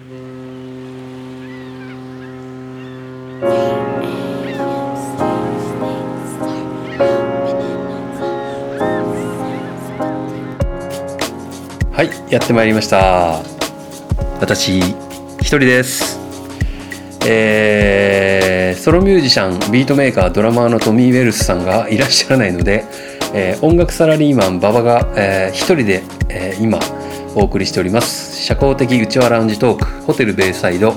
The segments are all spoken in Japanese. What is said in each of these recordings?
はいやってまいりました。私一人です。えー、ソロミュージシャンビートメーカードラマーのトミー・ウェルスさんがいらっしゃらないので、えー、音楽サラリーマン馬場が、えー、一人で、えー、今お送りしております。社交的うちわラウンジトークホテルベイサイド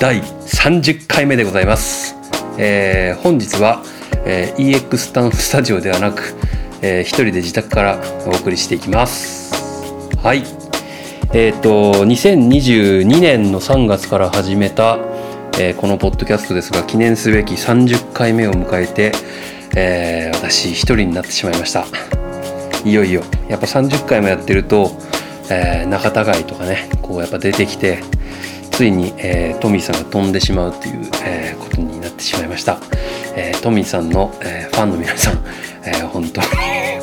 第30回目でございます、えー、本日は、えー、EX スタンスタジオではなく、えー、一人で自宅からお送りしていきます。はい。えっ、ー、と2022年の3月から始めた、えー、このポッドキャストですが記念すべき30回目を迎えて、えー、私一人になってしまいました。いよいよやっぱ30回もやってると、えー、仲違いとかねこうやっぱ出てきてついに、えー、トミーさんが飛んでしまうという、えー、ことになってしまいました、えー、トミーさんの、えファンの皆さん、え本当に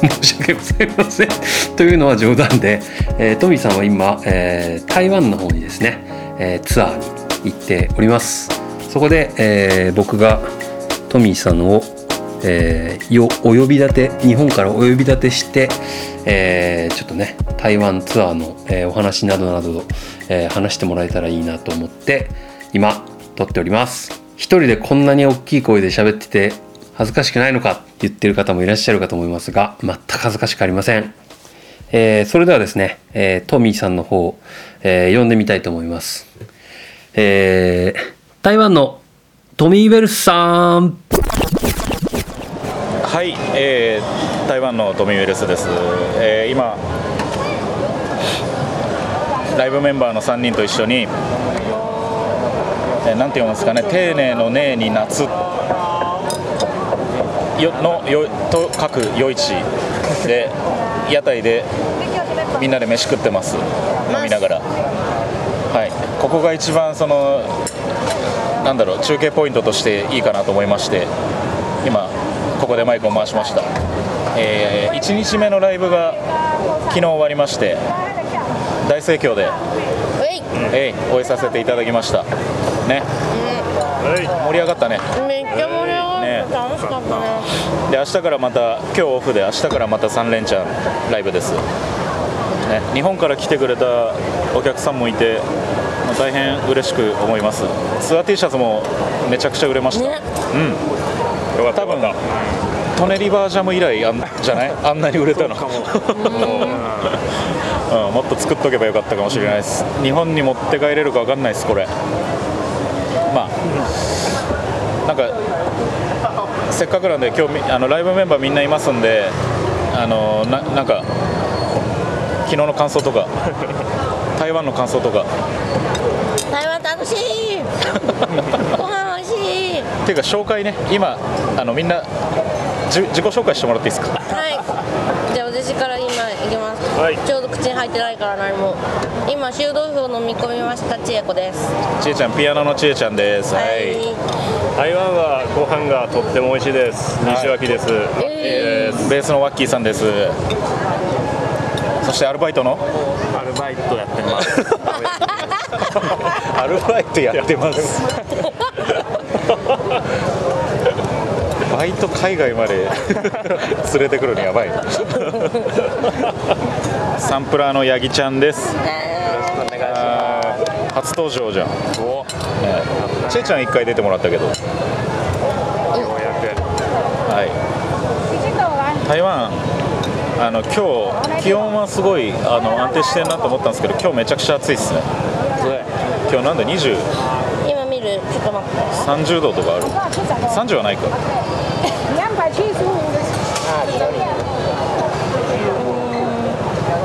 申し訳ございません。というのは冗談で、えトミーさんは今、え台湾の方にですね、えツアーに行っております。そこで、え僕がトミーさんをえー、よお呼び立て日本からお呼び立てして、えー、ちょっとね台湾ツアーの、えー、お話などなど、えー、話してもらえたらいいなと思って今撮っております。一人でこんなに大きい声で喋ってて恥ずかしくないのかって言ってる方もいらっしゃるかと思いますが全く恥ずかしくありません、えー、それではですね、えー、トミーさんの方、えー、呼んでみたいと思います、えー、台湾のトミー・ベルスさん。はい、えー、台湾のトミー・ウェルスです、えー、今ライブメンバーの3人と一緒に、えー、なんて読むんですかね丁寧の「寧」に夏。よのよと書く夜市。で屋台でみんなで飯食ってます。飲みながら。はい。ここが一番そのなんだろう中継ポイントとしていいかなと思いまして今ここでマイクを回しました、えー、1日目のライブが昨日終わりまして大盛況で、えい、終えさせていただきました。ね、うん、盛り上がったね。めっちゃ盛り上がった、ね、楽しかったね。で明日からまた今日オフで明日からまた3連チャンライブです。ね、日本から来てくれたお客さんもいて、まあ、大変嬉しく思います。ツアー T シャツもめちゃくちゃ売れました、ね、うん。よかった多分トネリバージャム以来あんじゃない？あんなに売れたの。も。うん、もっと作っとけばよかったかもしれないです。日本に持って帰れるか分かんないですこれ。まあなんかせっかくなんで今日あのライブメンバーみんないますんであのななんか昨日の感想とか 台湾の感想とか。台湾楽しい っていうか紹介ね。今あのみんなじ自己紹介してもらっていいですか？はい。じゃあ私から今いきます、はい、ちょうど口に入ってないから何も。今臭豆腐を飲み込みました千恵子です。千恵ちゃんピアノの千恵ちゃんです。はい、台湾はご飯がとっても美味しいです。西脇です、えー、ベースのワッキーさんです。そしてアルバイトの？アルバイトやってます。アルバイトやってます バイト海外まで 連れてくるのやばい。サンプラーの八木ちゃんです。よろしくお願いします。初登場じゃん。お、ね、ちえちゃん1回出てもらったけど。ようやくはい。台湾あの今日気温はすごいあの安定してるなと思ったんですけど今日めちゃくちゃ暑いっすね。今日なんだ？20るちょっと待って30度とかある。30はないか。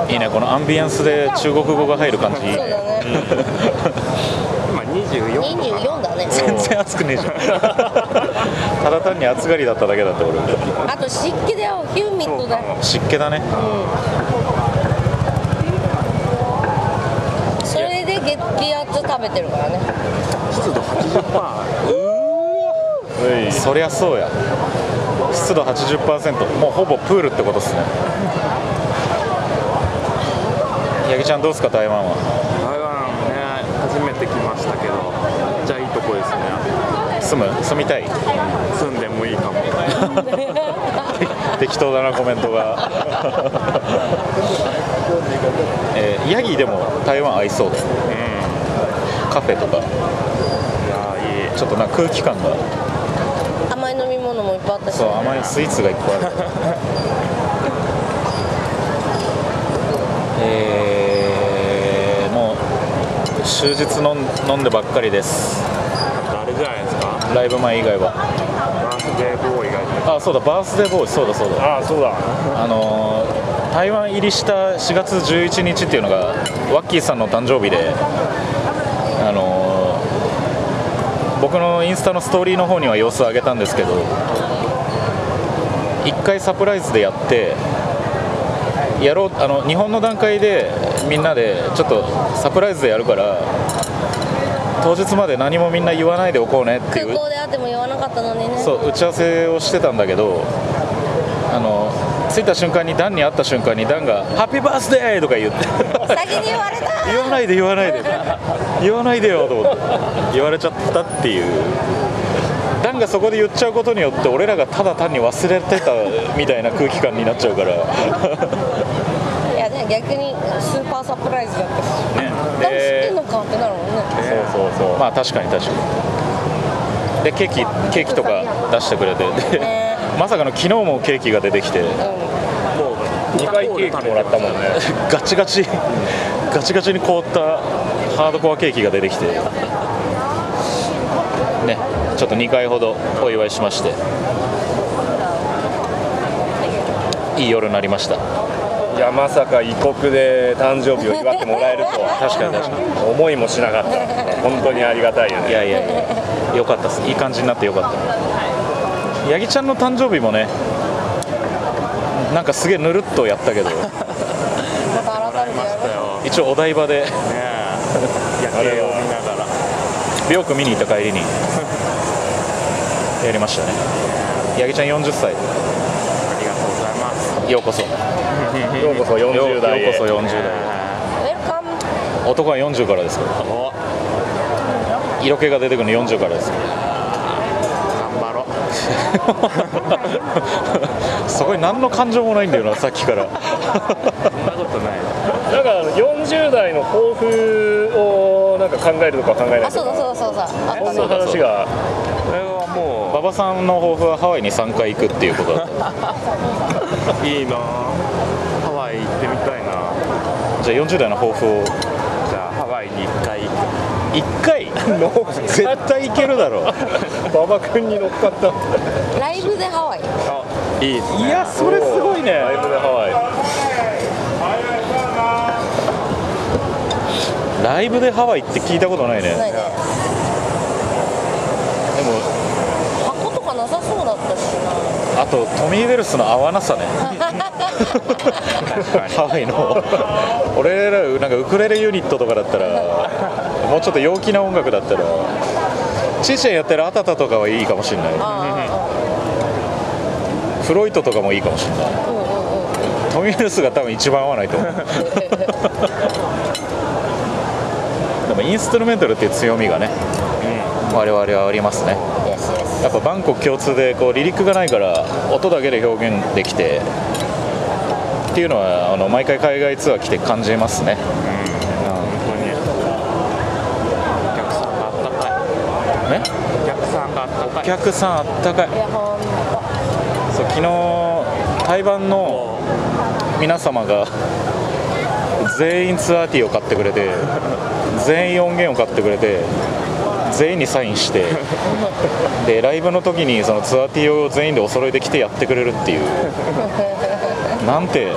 いいね。このアンビエンスで中国語が入る感じいいね。今24 24だね全然暑くねえじゃん。ただ単に暑がりだっただけだって俺。あと湿気だよ。ヒューミットだ湿気だね、うん、それで激圧食べてるからね湿度80%そりゃそうや。湿度80%もうほぼプールってことっすね。八木ちゃんどうですか台湾は？台湾ね初初めて来ましたけどめっちゃいいとこですね。住む？住みたい？住んでもいいかも。適当だなコメントが、えーヤギでも台湾合いそうですね、カフェとかちょっとなんか空気感が。甘い飲み物もいっぱいあったし。そう甘いスイーツがいっぱいある。えーもう終日飲ん飲んでばっかりです。あれじゃないですか？ライブ前以外は。バースデーボーイがいて。あそうだバースデーボーイ。そうだそうだ。ああそうだ。あのー台湾入りした4月11日っていうのがワッキーさんの誕生日であのー僕のインスタのストーリーの方には様子を上げたんですけど1回サプライズでやってやろうあの日本の段階でみんなでちょっとサプライズでやるから当日まで何もみんな言わないでおこうねっていう空港で会っても言わなかったのにねそう打ち合わせをしてたんだけどあの着いた瞬間にダンに会った瞬間にダンが「ハッピーバースデー!」とか言って先に言われた。言わないで言わないで。言わないでよと思って。言われちゃったっていう。ダンがそこで言っちゃうことによって俺らがただ単に忘れてたみたいな空気感になっちゃうから。いやね逆にスーパーサプライズだったし。ね。誰知ってんでのかってなるもんね。そうそうそう。まあ確かに確かに。でケーキケーキとか出してくれて。でね。まさかの昨日もケーキが出てきて2回ケーキもらったもんね。ガチガチガチガチに凍ったハードコアケーキが出てきて。ねちょっと2回ほどお祝いしまして。いい夜になりました。いやまさか異国で誕生日を祝ってもらえるとは。確かに確か思いもしなかった。本当にありがたいよね。にいやいやいや。よかったです。いい感じになってよかった。八木ちゃんの誕生日もねなんかすげえぬるっとやったけど。また改めてやろう。一応お台場で。ねえ。夜景を見ながら。美容区見に行った帰りに。やりましたね。八木ちゃん40歳。ありがとうございます。ようこそ。ようこそ40代へ。ようこそ40代ウェルカム男は40からですからお。色気が出てくるの40からです頑張ろう そこに何の感情もないんだよな さっきから。そんなことないなんか40代の抱負をなんか考えるとか考えないとあそうだそうだそうだ。あこんな話が。これはも馬場さんの抱負はハワイに3回行くっていうことだった。う いいな。ハワイ行ってみたいな。じゃあ40代の抱負を。じゃあハワイに1回行く。1回？絶対行けるだろ馬場君に乗っかった。ライブでハワイ？いいですね。いやそれすごいね。ライブでハワイ。ライブでハワイって聞いたことないね。ないね。でも箱とかなさそうだったしな。あとトミー・ウェルスの合わなさね。ハワイの。俺らなんかウクレレユニットとかだったらもうちょっと陽気な音楽だったらちいちゃんやってるアタタとかはいいかもしれない。あフロイトとかもいいかもしれない。あうんうんうんトミルスが多分一番合わないと思う。でもインストゥルメンタルっていう強みがね、我々はありますね。やっぱバンコク共通でこうリリックがないから音だけで表現できてっていうのはあの毎回海外ツアー来て感じますね、本当に。お客さんがあったかい。お客さんがあったかおいそう昨日台湾の皆様が全員ツアーティーを買ってくれて全員音源を買ってくれて全員にサインしてでライブの時にそのツアーティーを全員でお揃いで来てやってくれるっていう。なんて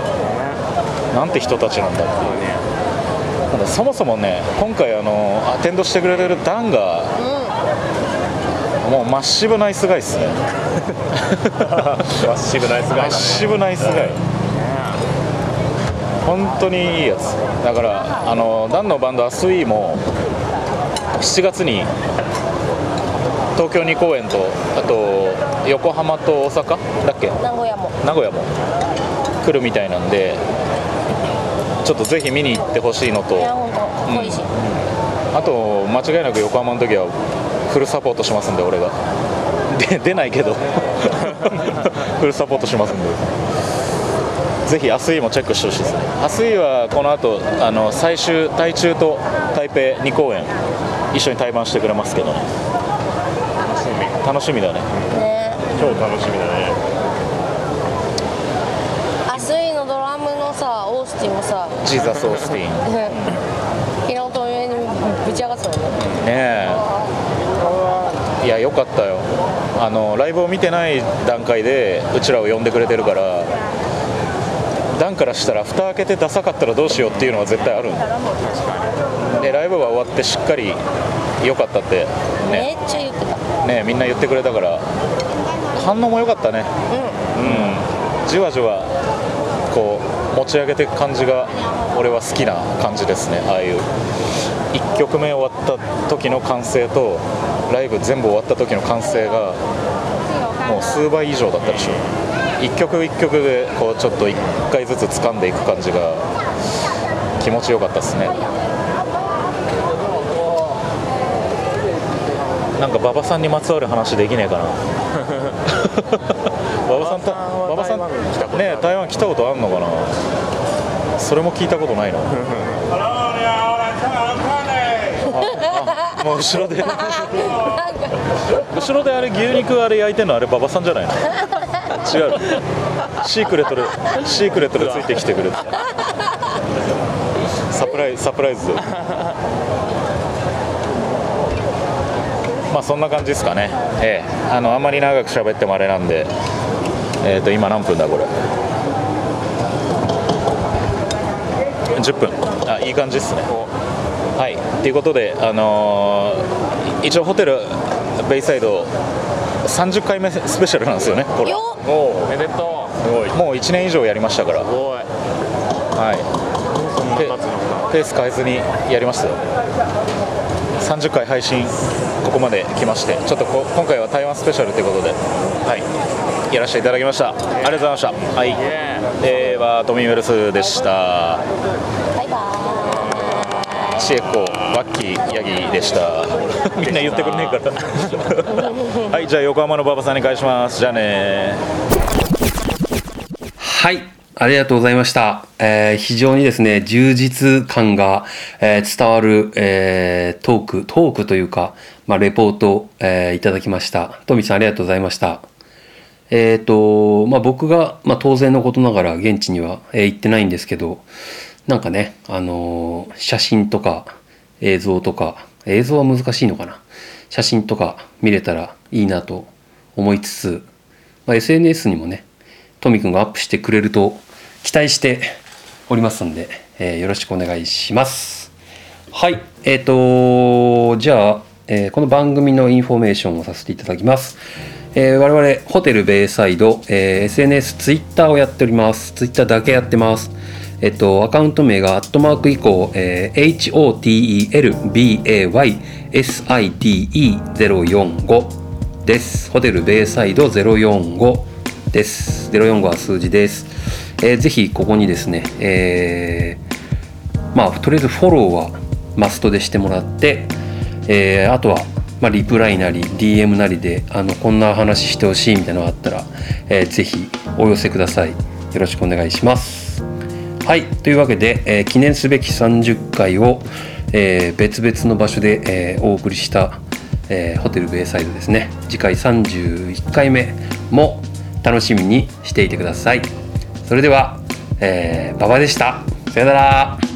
なんて人たちなんだっていう。ただそもそもね今回あのアテンドしてくれてるダンがもうマッシブナイスガイっすね。マッシブナイスガイマッシブナイスガイ本当にいいやつ。だからあのダンのバンドアスウィーも7月に東京2公演とあと横浜と大阪？だっけ？名古屋も。名古屋も。来るみたいなんでちょっとぜひ見に行ってほしいのと。いやほん。あと間違いなく横浜の時はフルサポートしますんで俺が。で出ないけど。フルサポートしますんで。ぜひ明日もチェックしてほしいですね。明日はこの後あの最終台中と台北2公演一緒に対バンしてくれますけど。ね楽しみだね。ね。超楽しみだね。アスイのドラムのさオースティンもさジーザス・オースティン。昨日と上にぶち上がってたもんね。ねえいや良かったよ。あのライブを見てない段階でうちらを呼んでくれてるからダンからしたら蓋開けてダサかったらどうしようっていうのは絶対あるんでライブが終わってしっかり良かったって。めねっちゃ言ってた。ねみんな言ってくれたから反応も良かったね。うん。じわじわこう持ち上げていく感じが俺は好きな感じですね。ああいう1曲目終わった時の歓声とライブ全部終わった時の歓声がもう数倍以上だったでしょ。1曲1曲でこうちょっと1回ずつ掴んでいく感じが気持ちよかったですね。なんか馬場さんにまつわる話できねえかな。馬場さんた馬場さんね台湾来たことあんのかな。それも聞いたことないな ああもう後ろで。後ろであれ牛肉あれ焼いてんのあれ馬場さんじゃないの？違う。シークレットでシークレットでついてきてくれて。サプライズサプライズで。まあそんな感じですかね。ええ。あのあんまり長く喋ってもあれなんで。えっ、と今何分だこれ？10分。あいい感じですねはい。ということであのー一応ホテルベイサイド30回目スペシャルなんですよねこれ。よおおめでとう。すごい。もう1年以上やりましたから。すごい。はい。ペそんな経つのか。ペース変えずにやりましたよ。30回配信ここまで来まして。ちょっとこ今回は台湾スペシャルということではい。やらせていただきました。ありがとうございました。はい。ではトミー・ウェルスでした。バイバーイシエコワッキーヤギでした みんな言ってくれねえから はいじゃあ横浜の馬場さんに返しますじゃあねはい。ありがとうございました。えー非常にですね、充実感が、えー伝わる、えートーク、トークというか、まあ、レポート、えーいただきました。トミさんありがとうございました。えっ、と、まあ、僕が、まあ、当然のことながら現地には、えー行ってないんですけど、なんかね、あのー写真とか映像とか、映像は難しいのかな。写真とか見れたらいいなと思いつつ、まあ、SNS にもね、トミ君がアップしてくれると期待しておりますんで、えーよろしくお願いします。はい、えっ、と、じゃあ、えこの番組のインフォメーションをさせていただきます。えー我々、ホテルベイサイド、えー SNS、ツイッターをやっております。ツイッターだけやってます。えっと、アカウント名が、アットマーク以降、えー HOTELBAYSIDE045 です。ホテルベイサイド045です。045は数字です。えーぜひここにですね、えーまあとりあえずフォローはマストでしてもらって、えーあとは、まあ、リプライなり DM なりであのこんな話してほしいみたいなのがあったら、えーぜひお寄せください。よろしくお願いします。はい。というわけで、えー記念すべき30回を、えー別々の場所で、えーお送りした、えーホテルベイサイドですね。次回31回目も楽しみにしていてください。それでは、えー、馬場でした。さよなら。